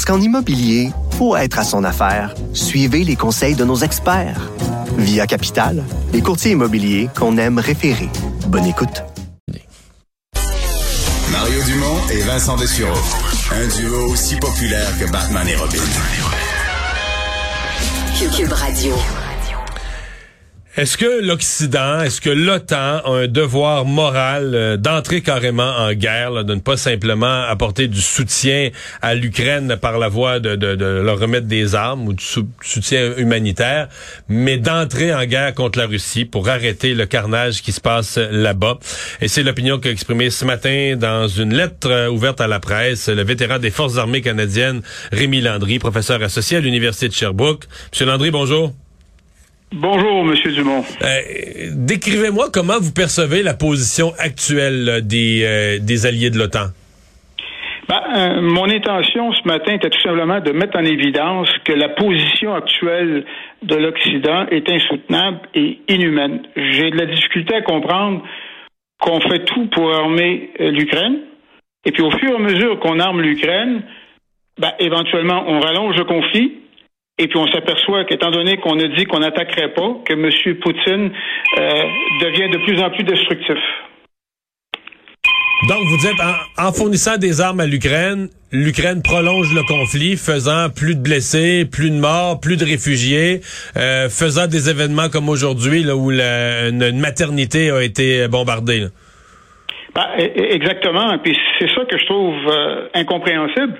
Parce qu'en immobilier, pour être à son affaire, suivez les conseils de nos experts. Via Capital, les courtiers immobiliers qu'on aime référer. Bonne écoute. Mario Dumont et Vincent Dessureau. Un duo aussi populaire que Batman et Robin. Cube Radio. Est-ce que l'Occident, est-ce que l'OTAN a un devoir moral euh, d'entrer carrément en guerre, de ne pas simplement apporter du soutien à l'Ukraine par la voie de, de, leur remettre des armes ou du sou- soutien humanitaire, mais d'entrer en guerre contre la Russie pour arrêter le carnage qui se passe là-bas? Et c'est l'opinion qu'a exprimée ce matin dans une lettre euh, ouverte à la presse le vétéran des Forces armées canadiennes, Rémi Landry, professeur associé à l'Université de Sherbrooke. Monsieur Landry, bonjour. Bonjour, Monsieur Dumont. Euh, Décrivez-moi comment vous percevez la position actuelle là, des, euh, des alliés de l'OTAN. Ben, euh, mon intention ce matin était tout simplement de mettre en évidence que la position actuelle de l'Occident est insoutenable et inhumaine. J'ai de la difficulté à comprendre qu'on fait tout pour armer euh, l'Ukraine, et puis au fur et à mesure qu'on arme l'Ukraine, ben, éventuellement on rallonge le conflit, et puis on s'aperçoit qu'étant donné qu'on a dit qu'on n'attaquerait pas, que M. Poutine euh, devient de plus en plus destructif. Donc, vous dites, en, en fournissant des armes à l'Ukraine, l'Ukraine prolonge le conflit, faisant plus de blessés, plus de morts, plus de réfugiés, euh, faisant des événements comme aujourd'hui, là, où la, une, une maternité a été bombardée. là. Ben, e- e- exactement. Puis c'est ça que je trouve euh, incompréhensible.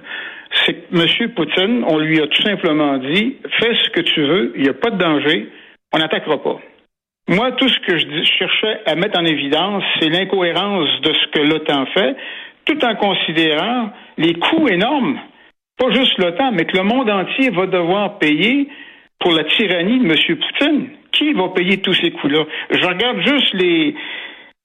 M. Poutine, on lui a tout simplement dit fais ce que tu veux, il n'y a pas de danger, on n'attaquera pas. Moi, tout ce que je, cherchais à mettre en évidence, c'est l'incohérence de ce que l'OTAN fait, tout en considérant les coûts énormes, pas juste l'OTAN, mais que le monde entier va devoir payer pour la tyrannie de M. Poutine. Qui va payer tous ces coûts-là? Je regarde juste les-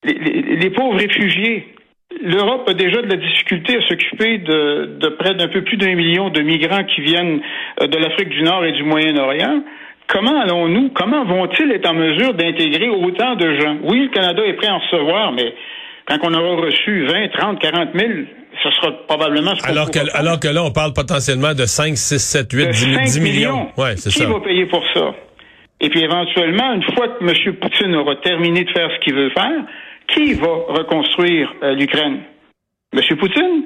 les pauvres réfugiés. L'Europe a déjà de la difficulté à s'occuper de, de près d'un peu plus d'un million de migrants qui viennent euh, de l'Afrique du Nord et du Moyen-Orient. Comment allons-nous, comment vont-ils être en mesure d'intégrer autant de gens? Oui, le Canada est prêt à en recevoir, mais quand on aura reçu 20, 30, 40 000, ce sera probablement ce qu'on Alors que, alors que là, on parle potentiellement de 5, 6, 7, 8, De 10, 5 10 millions. Ouais, Qui ça. va payer pour ça? Et puis éventuellement, une fois que M. Poutine aura terminé de faire ce qu'il veut faire, qui va reconstruire euh, l'Ukraine? M. Poutine?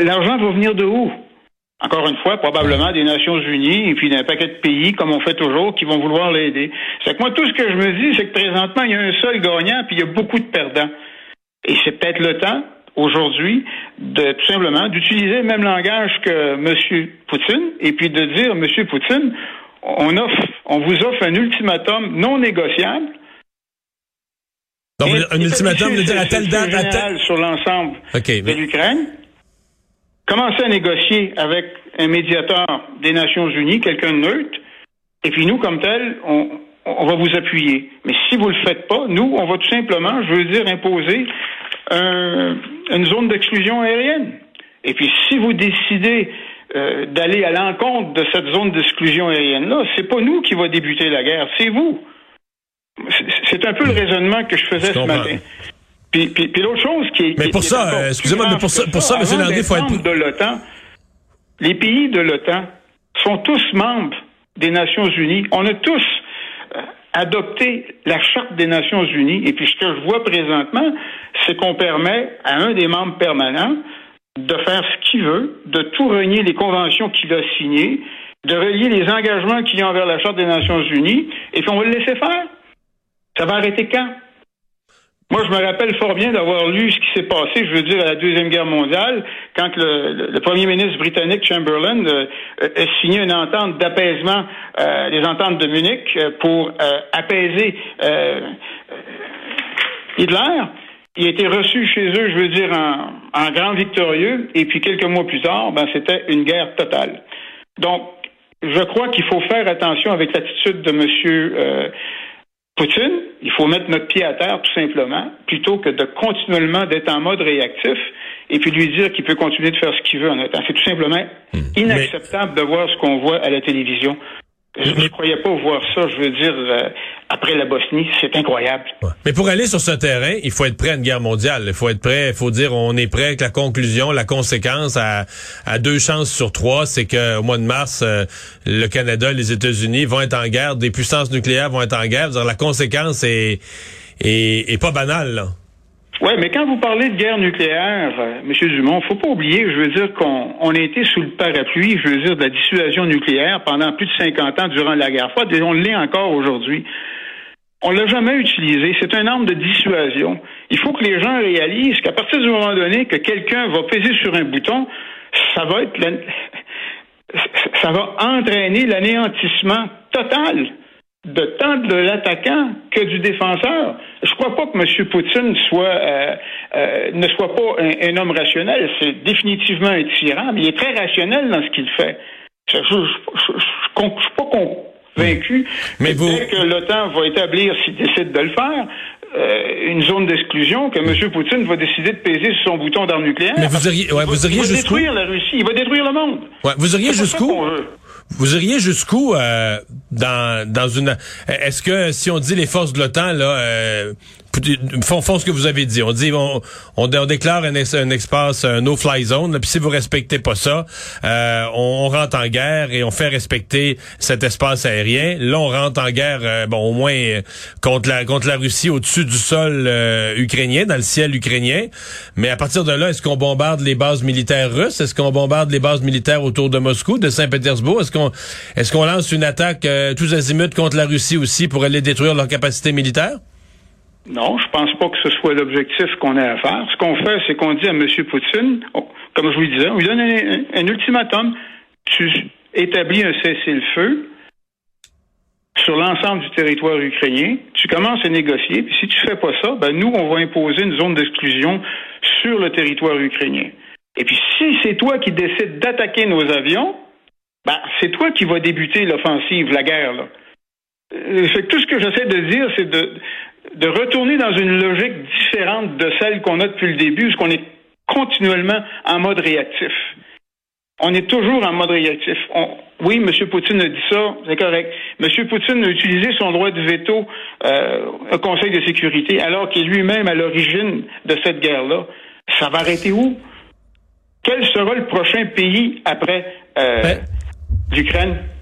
L'argent va venir de où? Encore une fois, probablement des Nations Unies et puis d'un paquet de pays, comme on fait toujours, qui vont vouloir l'aider. C'est que moi, tout ce que je me dis, c'est que présentement, il y a un seul gagnant puis il y a beaucoup de perdants. Et c'est peut-être le temps, aujourd'hui, de tout simplement d'utiliser le même langage que M. Poutine et puis de dire, M. Poutine, on vous offre un ultimatum non négociable. Donc, un ultimatum de dire à telle date, à général telle... sur l'ensemble de mais- l'Ukraine. Commencez à négocier avec un médiateur des Nations Unies, quelqu'un de neutre, et puis nous, comme tel, on, on va vous appuyer. Mais si vous le faites pas, nous, on va tout simplement, je veux dire, imposer un- une zone d'exclusion aérienne. Et puis, si vous décidez euh, d'aller à l'encontre de cette zone d'exclusion aérienne-là, c'est pas nous qui va débuter la guerre, c'est vous. C'est- un peu le raisonnement que je faisais Je ce matin. Puis, puis- puis l'autre chose qui est. Mais qui- pour est ça, excusez-moi, mais pour ça- pour avant Landry, faut être- de l'OTAN, les pays de l'OTAN sont tous membres des Nations Unies. On a tous euh, adopté la Charte des Nations Unies. Et puis ce que je vois présentement, c'est qu'on permet à un des membres permanents de faire ce qu'il veut, de tout renier les conventions qu'il a signées, de relier les engagements qu'il y a envers la Charte des Nations Unies, et puis on va le laisser faire. Ça va arrêter quand? Moi, je me rappelle fort bien d'avoir lu ce qui s'est passé, je veux dire, à la Deuxième Guerre mondiale, quand le, premier ministre britannique Chamberlain euh, a signé une entente d'apaisement, euh, les ententes de Munich, euh, pour euh, apaiser euh, Hitler. Il a été reçu chez eux, je veux dire, en, en grand victorieux, et puis quelques mois plus tard, ben, c'était une guerre totale. Donc, je crois qu'il faut faire attention avec l'attitude de M. Poutine. Il faut mettre notre pied à terre, tout simplement, plutôt que de continuellement d'être en mode réactif et puis lui dire qu'il peut continuer de faire ce qu'il veut en temps. C'est tout simplement Hmm. inacceptable de voir ce qu'on voit à la télévision. Je ne croyais pas voir ça, je veux dire, euh, après la Bosnie. C'est incroyable. Ouais. Mais pour aller sur ce terrain, il faut être prêt à une guerre mondiale. Il faut être prêt, il faut dire on est prêt avec la conclusion, la conséquence à, à deux chances sur trois, c'est qu'au mois de mars, euh, le Canada, les États-Unis vont être en guerre, des puissances nucléaires vont être en guerre. Dire, la conséquence est, est, est pas banale. Là. Oui, mais quand vous parlez de guerre nucléaire, euh, M. Dumont, faut pas oublier, je veux dire qu'on on a été sous le parapluie, je veux dire, de la dissuasion nucléaire pendant plus de 50 ans durant la guerre froide, et on l'est encore aujourd'hui. On l'a jamais utilisé. C'est un arme de dissuasion. Il faut que les gens réalisent qu'à partir du moment donné que quelqu'un va peser sur un bouton, ça va entraîner l'anéantissement total de tant de l'attaquant que du défenseur. Je crois pas que M. Poutine euh, euh, ne soit pas un, homme rationnel. C'est définitivement un tyran, mais il est très rationnel dans ce qu'il fait. Je ne suis pas convaincu Mais vous- dès que l'OTAN va établir, s'il décide de le faire, euh, une zone d'exclusion, que M. Poutine va décider de peser sur son bouton d'arme nucléaire. Mais vous iriez- ouais, vous iriez il va jusqu'où? détruire la Russie, il va détruire le monde. Ouais, vous ça jusqu'où? Vous iriez jusqu'où euh, dans dans une est-ce que si on dit les forces de l'OTAN là euh, font, ce que vous avez dit. On dit on, déclare un, es- un espace un no fly zone puis si vous respectez pas ça euh, on, on rentre en guerre et on fait respecter cet espace aérien. Là on rentre en guerre euh, bon au moins euh, contre la contre la Russie au-dessus du sol euh, ukrainien dans le ciel ukrainien. Mais à partir de là est-ce qu'on bombarde les bases militaires russes? Est-ce qu'on bombarde les bases militaires autour de Moscou de Saint-Pétersbourg? Est-ce qu'on est-ce qu'on lance une attaque tous azimuts contre la Russie aussi pour aller détruire leur capacité militaire? Non, je pense pas que ce soit l'objectif qu'on a à faire. Ce qu'on fait, c'est qu'on dit à M. Poutine, oh, comme je vous le disais, on lui donne un, ultimatum. Tu établis un cessez-le-feu sur l'ensemble du territoire ukrainien. Tu commences à négocier. Puis si tu fais pas ça, ben nous, on va imposer une zone d'exclusion sur le territoire ukrainien. Et puis si c'est toi qui décides d'attaquer nos avions, ben c'est toi qui vas débuter l'offensive, la guerre. Là. Euh, tout ce que j'essaie de dire, c'est de, de retourner dans une logique différente de celle qu'on a depuis le début, parce qu'on est continuellement en mode réactif. On est toujours en mode réactif. Oui, M. Poutine a dit ça, c'est correct. M. Poutine a utilisé son droit de veto euh, au Conseil de sécurité, alors qu'il est lui-même à l'origine de cette guerre-là. Ça va arrêter où? Quel sera le prochain pays après euh, Ben,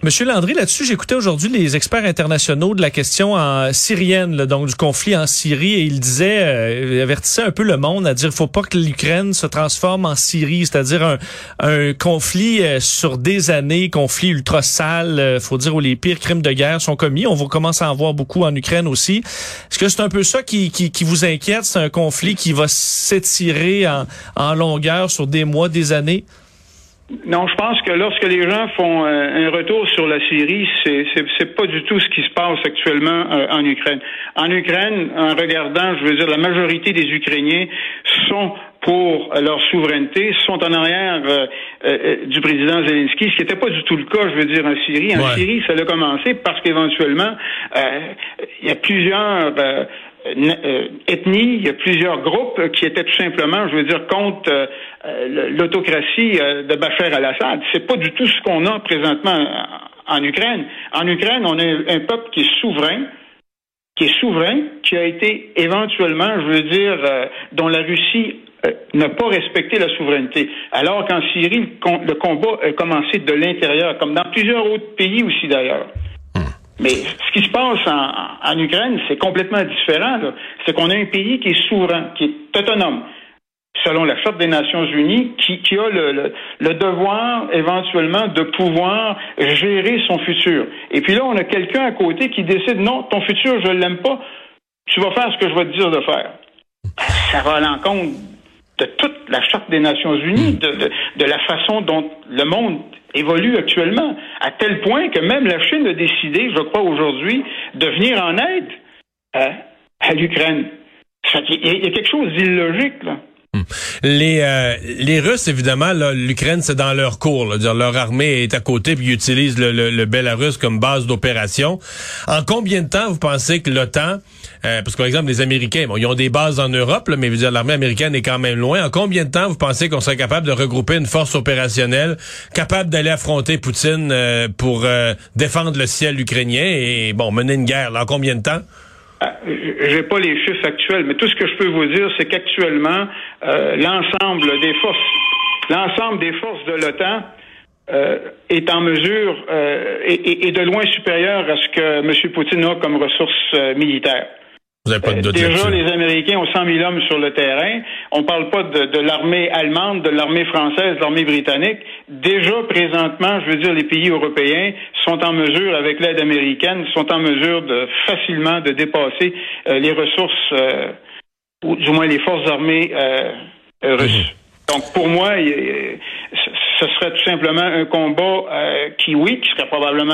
Monsieur Landry, là-dessus, j'écoutais aujourd'hui les experts internationaux de la question en syrienne, là, donc du conflit en Syrie, et il disait, euh, il avertissait un peu le monde à dire, faut pas que l'Ukraine se transforme en Syrie, c'est-à-dire un, un conflit euh, sur des années, conflit ultra sale, euh, faut dire où les pires crimes de guerre sont commis. On va commencer à en voir beaucoup en Ukraine aussi. Est-ce que c'est un peu ça qui, qui, qui vous inquiète? C'est un conflit qui va s'étirer en, en longueur sur des mois, des années? Non, je pense que lorsque les gens font euh, un retour sur la Syrie, c'est c'est c'est pas du tout ce qui se passe actuellement euh, en Ukraine. En Ukraine, en regardant, je veux dire, la majorité des Ukrainiens sont pour leur souveraineté, sont en arrière euh, euh, du président Zelensky, ce qui n'était pas du tout le cas, je veux dire, en Syrie. En Ouais. Syrie, ça a commencé parce qu'éventuellement, euh, il y a plusieurs ethnies, il y a plusieurs groupes qui étaient tout simplement, je veux dire, contre euh, euh, l'autocratie euh, de Bachar al-Assad. C'est pas du tout ce qu'on a présentement en, Ukraine. En Ukraine, on a un peuple qui est souverain, qui est souverain, qui a été éventuellement, je veux dire, euh, dont la Russie euh, n'a pas respecté la souveraineté. Alors qu'en Syrie, le combat a commencé de l'intérieur, comme dans plusieurs autres pays aussi d'ailleurs. Mais ce qui se passe en, Ukraine, c'est complètement différent. C'est qu'on a un pays qui est souverain, qui est autonome, selon la Charte des Nations Unies, qui, a le, devoir éventuellement de pouvoir gérer son futur. Et puis là, on a quelqu'un à côté qui décide non, ton futur, je l'aime pas, tu vas faire ce que je vais te dire de faire. Ça va à l'encontre de toute la Charte des Nations Unies, de- de la façon dont le monde évolue actuellement, à tel point que même la Chine a décidé, je crois aujourd'hui, de venir en aide à, à l'Ukraine. Il y, a quelque chose d'illogique, là. Les, euh, les Russes, évidemment, l'Ukraine, c'est dans leur cours. Là, leur armée est à côté, puis ils utilisent le, le, Belarus comme base d'opération. En combien de temps vous pensez que l'OTAN, euh, parce que par exemple, les Américains, bon, ils ont des bases en Europe, là, mais vous dire l'armée américaine est quand même loin. En combien de temps vous pensez qu'on serait capable de regrouper une force opérationnelle capable d'aller affronter Poutine euh, pour défendre le ciel ukrainien et bon mener une guerre? Là, en combien de temps? Ah, j'ai pas les chiffres actuels, mais tout ce que je peux vous dire, c'est qu'actuellement, euh, l'ensemble des forces, l'ensemble des forces de l'OTAN euh, est en mesure euh, et, de loin supérieur à ce que M. Poutine a comme ressources militaires. Vous pas de Déjà, les Américains ont 100 000 hommes sur le terrain. On parle pas de, de l'armée allemande, de l'armée française, de l'armée britannique. Déjà, présentement, je veux dire, les pays européens sont en mesure, avec l'aide américaine, sont en mesure de facilement de dépasser euh, les ressources, euh, ou du moins les forces armées euh, russes. Mhm. Donc, pour moi, ce serait tout simplement un combat qui, oui, qui serait probablement